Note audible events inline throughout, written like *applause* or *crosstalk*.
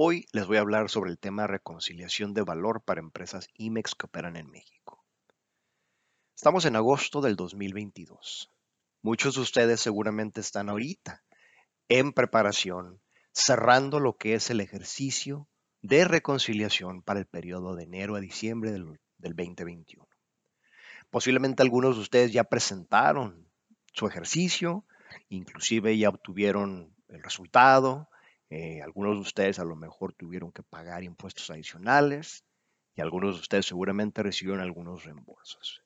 Hoy les voy a hablar sobre el tema reconciliación de valor para empresas IMEX que operan en México. Estamos en agosto del 2022. Muchos de ustedes seguramente están ahorita en preparación, cerrando lo que es el ejercicio de reconciliación para el periodo de enero a diciembre del, 2021. Posiblemente algunos de ustedes ya presentaron su ejercicio, inclusive ya obtuvieron el resultado, eh, algunos de ustedes a lo mejor tuvieron que pagar impuestos adicionales y algunos de ustedes seguramente recibieron algunos reembolsos.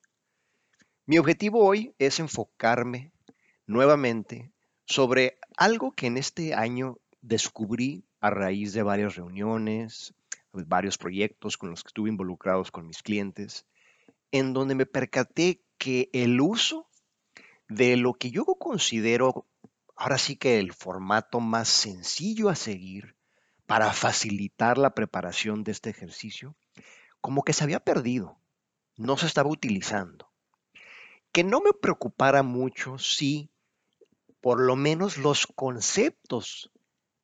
Mi objetivo hoy es enfocarme nuevamente sobre algo que en este año descubrí a raíz de varias reuniones, varios proyectos con los que estuve involucrados con mis clientes, en donde me percaté que el uso de lo que yo considero ahora sí que el formato más sencillo a seguir para facilitar la preparación de este ejercicio, como que se había perdido, no se estaba utilizando. Que no me preocupara mucho si por lo menos los conceptos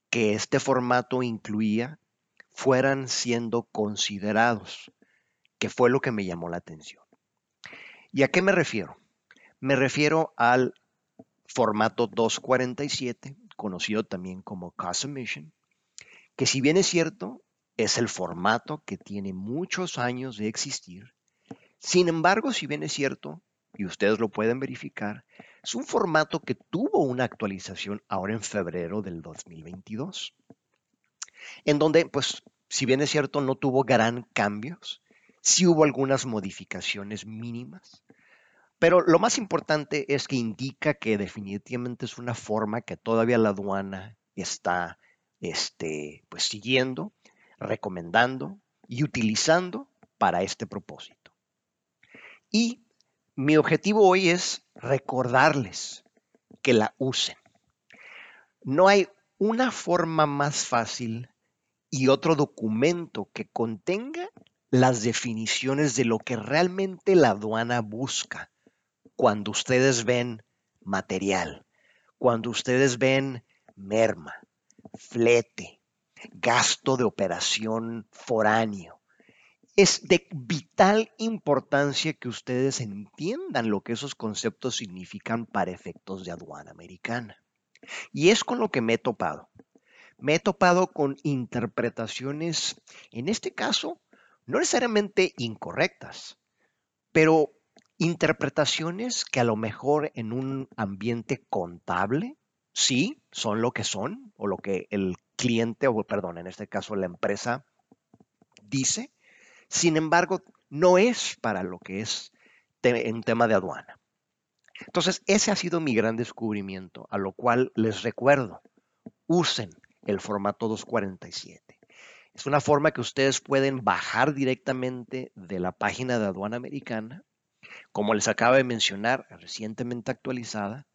que este formato incluía fueran siendo considerados, que fue lo que me llamó la atención. ¿Y a qué me refiero? Me refiero al formato 247, conocido también como Submission, que si bien es cierto, es el formato que tiene muchos años de existir, sin embargo, si bien es cierto, y ustedes lo pueden verificar, es un formato que tuvo una actualización ahora en febrero del 2022, en donde, pues, si bien es cierto, no tuvo gran cambios, sí hubo algunas modificaciones mínimas, pero lo más importante es que indica que definitivamente es una forma que todavía la aduana está este, pues, siguiendo, recomendando y utilizando para este propósito. Y mi objetivo hoy es recordarles que la usen. No hay una forma más fácil y otro documento que contenga las definiciones de lo que realmente la aduana busca cuando ustedes ven material, cuando ustedes ven merma, flete, gasto de operación foráneo. Es de vital importancia que ustedes entiendan lo que esos conceptos significan para efectos de aduana americana. Y es con lo que me he topado. Me he topado con interpretaciones, en este caso, no necesariamente incorrectas, pero Interpretaciones que a lo mejor en un ambiente contable, sí, son lo que son, o lo que el cliente, o perdón, en este caso la empresa, dice. Sin embargo, no es para lo que es un tema de aduana. Entonces, ese ha sido mi gran descubrimiento, a lo cual les recuerdo, usen el formato 247. Es una forma que ustedes pueden bajar directamente de la página de aduana americana como les acaba de mencionar, recientemente actualizada,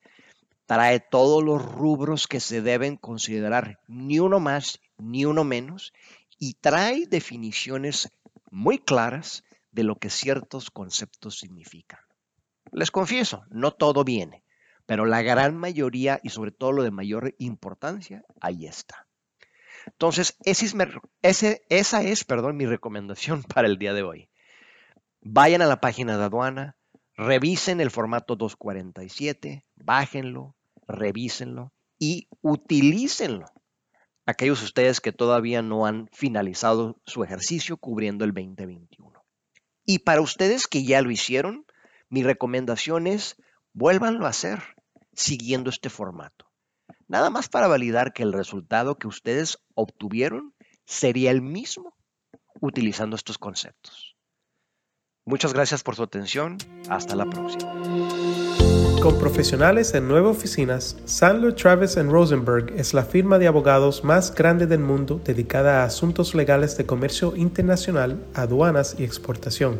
trae todos los rubros que se deben considerar, ni uno más ni uno menos, y trae definiciones muy claras de lo que ciertos conceptos significan. Les confieso, no todo viene, pero la gran mayoría y sobre todo lo de mayor importancia, ahí está. Entonces, esa es perdón, mi recomendación *laughs* para el día de hoy. Vayan a la página de aduana, revisen el formato 247, bájenlo, revísenlo y utilícenlo. Aquellos ustedes que todavía no han finalizado su ejercicio cubriendo el 2021. Y para ustedes que ya lo hicieron, mi recomendación es vuélvanlo a hacer siguiendo este formato. Nada más para validar que el resultado que ustedes obtuvieron sería el mismo utilizando estos conceptos. Muchas gracias por su atención. Hasta la próxima. Con profesionales en nueve oficinas, Sandler Travis Rosenberg es la firma de abogados más grande del mundo dedicada a asuntos legales de comercio internacional, aduanas y exportación.